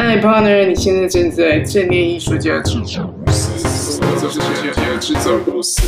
嗨，partner，你现在正在正念艺术家制造公司，这是正念制造公司。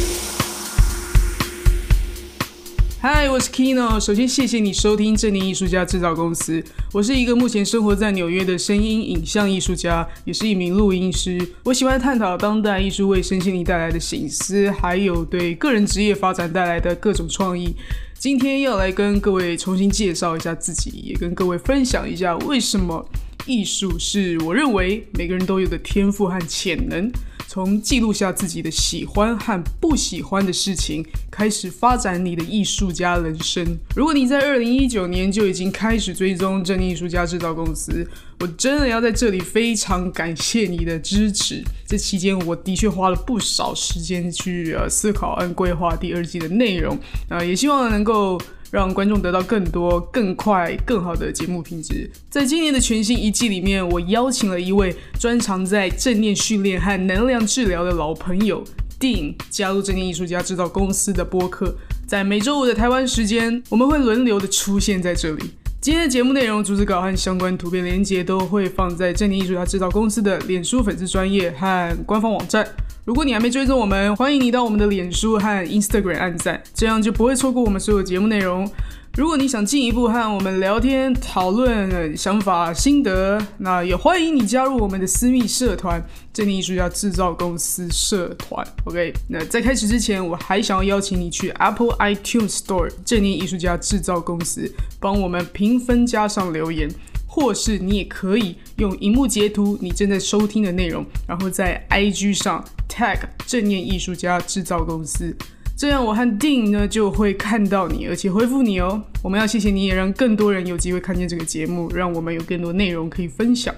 嗨，我是 Kino。首先，谢谢你收听正念艺术家制造公司。我是一个目前生活在纽约的声音影像艺术家，也是一名录音师。我喜欢探讨当代艺术为身心灵带来的醒思，还有对个人职业发展带来的各种创意。今天要来跟各位重新介绍一下自己，也跟各位分享一下为什么艺术是我认为每个人都有的天赋和潜能。从记录下自己的喜欢和不喜欢的事情，开始发展你的艺术家人生。如果你在二零一九年就已经开始追踪正念艺术家制造公司，我真的要在这里非常感谢你的支持。这期间，我的确花了不少时间去呃思考和规划第二季的内容，啊，也希望能够。让观众得到更多、更快、更好的节目品质。在今年的全新一季里面，我邀请了一位专长在正念训练和能量治疗的老朋友 Dean 加入正念艺术家制造公司的播客。在每周五的台湾时间，我们会轮流的出现在这里。今天的节目内容、主旨稿和相关图片连接都会放在正念艺术家制造公司的脸书粉丝专业和官方网站。如果你还没追踪我们，欢迎你到我们的脸书和 Instagram 按赞，这样就不会错过我们所有节目内容。如果你想进一步和我们聊天讨论想法心得，那也欢迎你加入我们的私密社团——正念艺术家制造公司社团。OK，那在开始之前，我还想要邀请你去 Apple iTunes Store 正念艺术家制造公司帮我们评分加上留言。或是你也可以用荧幕截图你正在收听的内容，然后在 IG 上 tag 正念艺术家制造公司，这样我和 Dean 呢就会看到你，而且回复你哦。我们要谢谢你，也让更多人有机会看见这个节目，让我们有更多内容可以分享。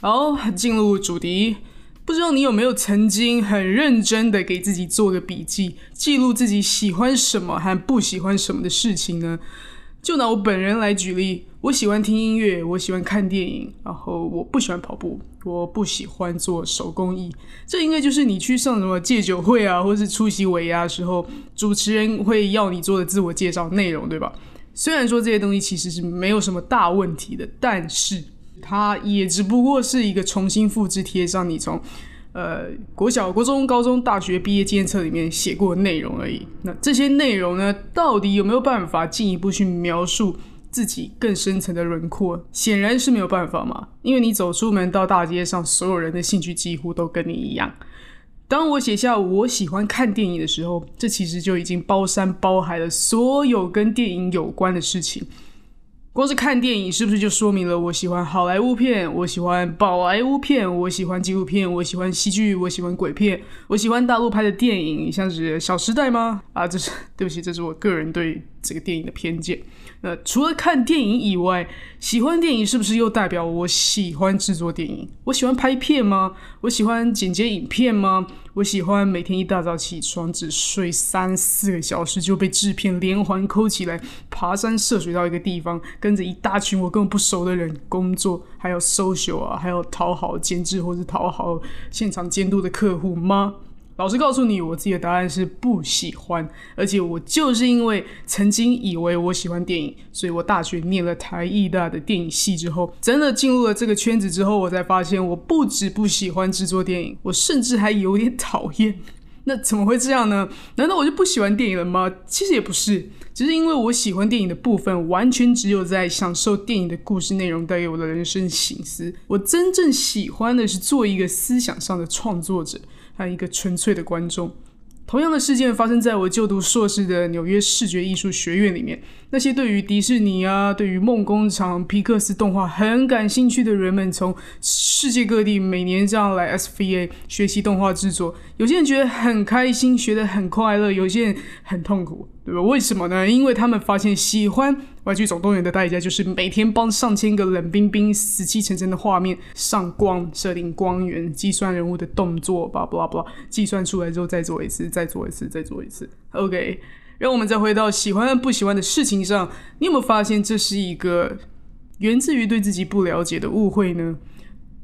好，进入主题，不知道你有没有曾经很认真的给自己做个笔记，记录自己喜欢什么和不喜欢什么的事情呢？就拿我本人来举例。我喜欢听音乐，我喜欢看电影，然后我不喜欢跑步，我不喜欢做手工艺。这应该就是你去上什么戒酒会啊，或是出席尾牙的时候，主持人会要你做的自我介绍内容，对吧？虽然说这些东西其实是没有什么大问题的，但是它也只不过是一个重新复制贴上你从呃国小、国中、高中、大学毕业纪念册里面写过内容而已。那这些内容呢，到底有没有办法进一步去描述？自己更深层的轮廓，显然是没有办法嘛，因为你走出门到大街上，所有人的兴趣几乎都跟你一样。当我写下我喜欢看电影的时候，这其实就已经包山包海了所有跟电影有关的事情。光是看电影，是不是就说明了我喜欢好莱坞片，我喜欢宝莱坞片，我喜欢纪录片，我喜欢戏剧，我喜欢鬼片，我喜欢大陆拍的电影，像是《小时代》吗？啊，这是对不起，这是我个人对这个电影的偏见。那除了看电影以外，喜欢电影是不是又代表我喜欢制作电影？我喜欢拍片吗？我喜欢剪接影片吗？我喜欢每天一大早起床只睡三四个小时就被制片连环扣起来，爬山涉水到一个地方，跟着一大群我根本不熟的人工作，还要 social 啊，还要讨好监制或者讨好现场监督的客户吗？老实告诉你，我自己的答案是不喜欢，而且我就是因为曾经以为我喜欢电影，所以我大学念了台艺大的电影系之后，真的进入了这个圈子之后，我才发现我不止不喜欢制作电影，我甚至还有点讨厌。那怎么会这样呢？难道我就不喜欢电影了吗？其实也不是，只是因为我喜欢电影的部分，完全只有在享受电影的故事内容带给我的人生醒思。我真正喜欢的是做一个思想上的创作者。还有一个纯粹的观众。同样的事件发生在我就读硕士的纽约视觉艺术学院里面。那些对于迪士尼啊、对于梦工厂、皮克斯动画很感兴趣的人们，从世界各地每年这样来 SVA 学习动画制作。有些人觉得很开心，学得很快乐；有些人很痛苦，对吧？为什么呢？因为他们发现喜欢《玩具总动员》的代价就是每天帮上千个冷冰冰、死气沉沉的画面上光、设定光源、计算人物的动作，巴拉巴拉巴拉，计算出来之后再做一次，再做一次，再做一次。OK。让我们再回到喜欢不喜欢的事情上，你有没有发现这是一个源自于对自己不了解的误会呢？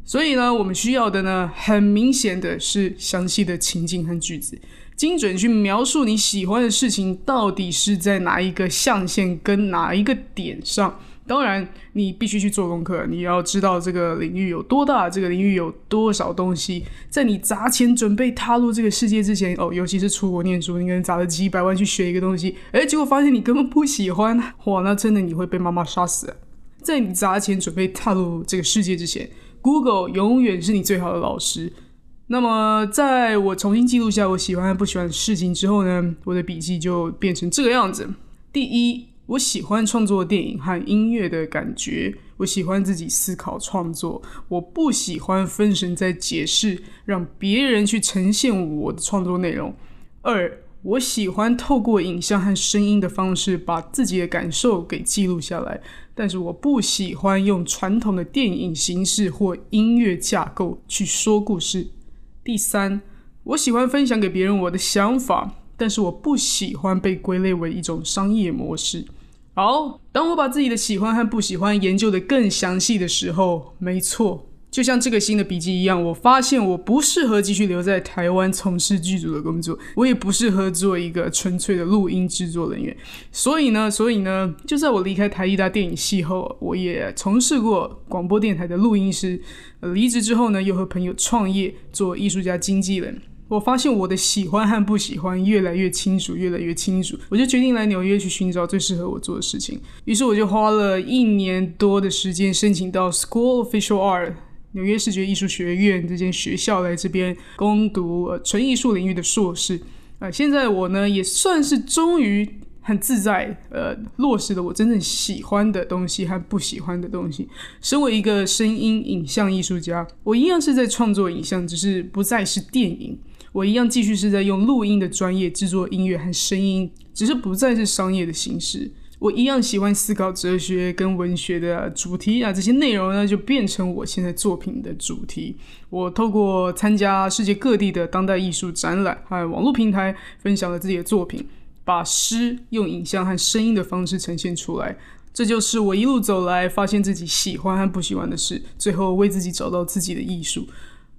所以呢，我们需要的呢，很明显的是详细的情境和句子，精准去描述你喜欢的事情到底是在哪一个象限跟哪一个点上。当然，你必须去做功课，你要知道这个领域有多大，这个领域有多少东西。在你砸钱准备踏入这个世界之前，哦，尤其是出国念书，你可能砸了几百万去学一个东西，诶，结果发现你根本不喜欢，哇，那真的你会被妈妈杀死。在你砸钱准备踏入这个世界之前，Google 永远是你最好的老师。那么，在我重新记录下我喜欢和不喜欢的事情之后呢，我的笔记就变成这个样子。第一。我喜欢创作电影和音乐的感觉，我喜欢自己思考创作，我不喜欢分神在解释，让别人去呈现我的创作内容。二，我喜欢透过影像和声音的方式把自己的感受给记录下来，但是我不喜欢用传统的电影形式或音乐架构去说故事。第三，我喜欢分享给别人我的想法。但是我不喜欢被归类为一种商业模式。好，当我把自己的喜欢和不喜欢研究的更详细的时候，没错，就像这个新的笔记一样，我发现我不适合继续留在台湾从事剧组的工作，我也不适合做一个纯粹的录音制作人员。所以呢，所以呢，就在我离开台艺大电影系后，我也从事过广播电台的录音师。离职之后呢，又和朋友创业做艺术家经纪人。我发现我的喜欢和不喜欢越来越清楚，越来越清楚。我就决定来纽约去寻找最适合我做的事情。于是我就花了一年多的时间申请到 School of Visual Art 纽约视觉艺术学院这间学校来这边攻读纯艺术领域的硕士。啊，现在我呢也算是终于很自在，呃，落实了我真正喜欢的东西和不喜欢的东西。身为一个声音影像艺术家，我一样是在创作影像，只是不再是电影。我一样继续是在用录音的专业制作音乐和声音，只是不再是商业的形式。我一样喜欢思考哲学跟文学的主题啊，这些内容呢就变成我现在作品的主题。我透过参加世界各地的当代艺术展览和网络平台，分享了自己的作品，把诗用影像和声音的方式呈现出来。这就是我一路走来发现自己喜欢和不喜欢的事，最后为自己找到自己的艺术。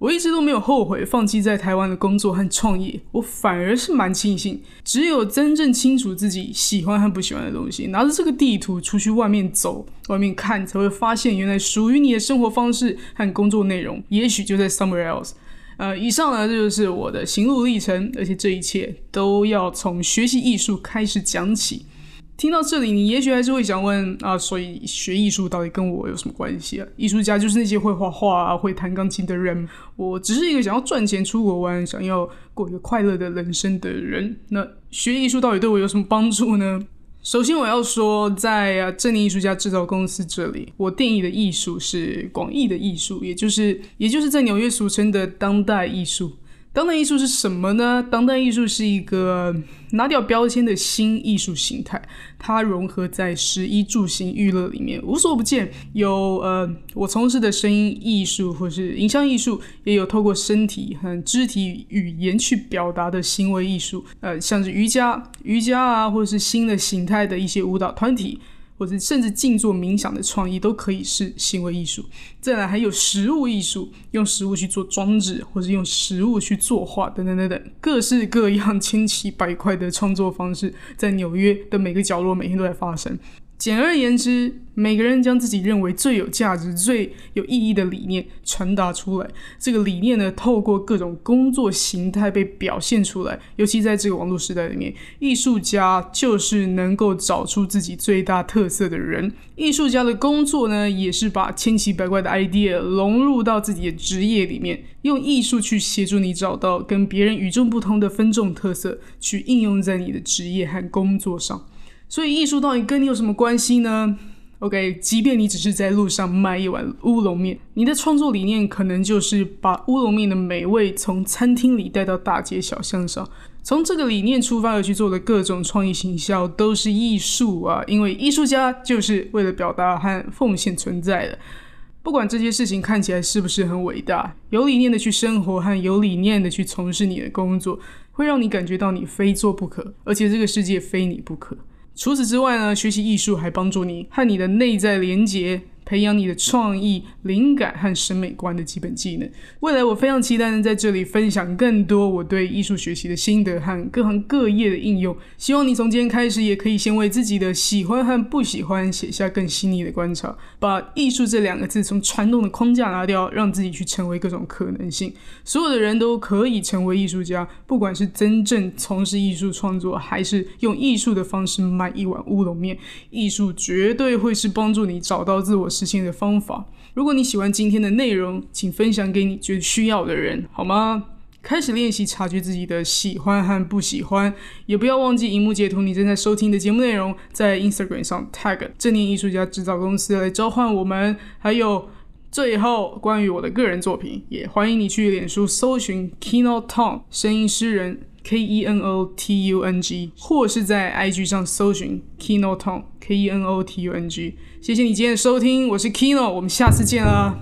我一直都没有后悔放弃在台湾的工作和创业，我反而是蛮庆幸。只有真正清楚自己喜欢和不喜欢的东西，拿着这个地图出去外面走、外面看，才会发现原来属于你的生活方式和工作内容，也许就在 somewhere else。呃，以上呢，这就是我的行路历程，而且这一切都要从学习艺术开始讲起。听到这里，你也许还是会想问啊，所以学艺术到底跟我有什么关系啊？艺术家就是那些会画画、会弹钢琴的人。我只是一个想要赚钱、出国玩、想要过一个快乐的人生的人。那学艺术到底对我有什么帮助呢？首先，我要说，在啊正念艺术家制造公司这里，我定义的艺术是广义的艺术，也就是也就是在纽约俗称的当代艺术。当代艺术是什么呢？当代艺术是一个拿掉标签的新艺术形态，它融合在十一住行娱乐里面，无所不见。有呃，我从事的声音艺术或是影像艺术，也有透过身体和肢体语言去表达的行为艺术，呃，像是瑜伽、瑜伽啊，或是新的形态的一些舞蹈团体。或者甚至静坐冥想的创意都可以是行为艺术。再来还有食物艺术，用食物去做装置，或是用食物去作画，等等等等，各式各样千奇百怪的创作方式，在纽约的每个角落每天都在发生。简而言之，每个人将自己认为最有价值、最有意义的理念传达出来。这个理念呢，透过各种工作形态被表现出来。尤其在这个网络时代里面，艺术家就是能够找出自己最大特色的人。艺术家的工作呢，也是把千奇百怪的 idea 融入到自己的职业里面，用艺术去协助你找到跟别人与众不同的分众特色，去应用在你的职业和工作上。所以艺术到底跟你有什么关系呢？OK，即便你只是在路上卖一碗乌龙面，你的创作理念可能就是把乌龙面的美味从餐厅里带到大街小巷上。从这个理念出发而去做的各种创意行销都是艺术啊！因为艺术家就是为了表达和奉献存在的。不管这些事情看起来是不是很伟大，有理念的去生活和有理念的去从事你的工作，会让你感觉到你非做不可，而且这个世界非你不可。除此之外呢，学习艺术还帮助你和你的内在连接，培养你的创意、灵感和审美观的基本技能。未来我非常期待能在这里分享更多我对艺术学习的心得和各行各业的应用。希望你从今天开始也可以先为自己的喜欢和不喜欢写下更细腻的观察，把艺术这两个字从传统的框架拿掉，让自己去成为各种可能性。所有的人都可以成为艺术家，不管是真正从事艺术创作，还是用艺术的方式卖一碗乌龙面，艺术绝对会是帮助你找到自我实现的方法。如果你喜欢今天的内容，请分享给你觉得需要的人，好吗？开始练习察觉自己的喜欢和不喜欢，也不要忘记荧幕截图你正在收听的节目内容，在 Instagram 上 tag 正念艺术家制造公司来召唤我们。还有最后关于我的个人作品，也欢迎你去脸书搜寻 Keno Tong 声音诗人 K E N O T U N G，或是在 IG 上搜寻 Kino Tong K E N O T U N G。谢谢你今天的收听，我是 Kino，我们下次见啦。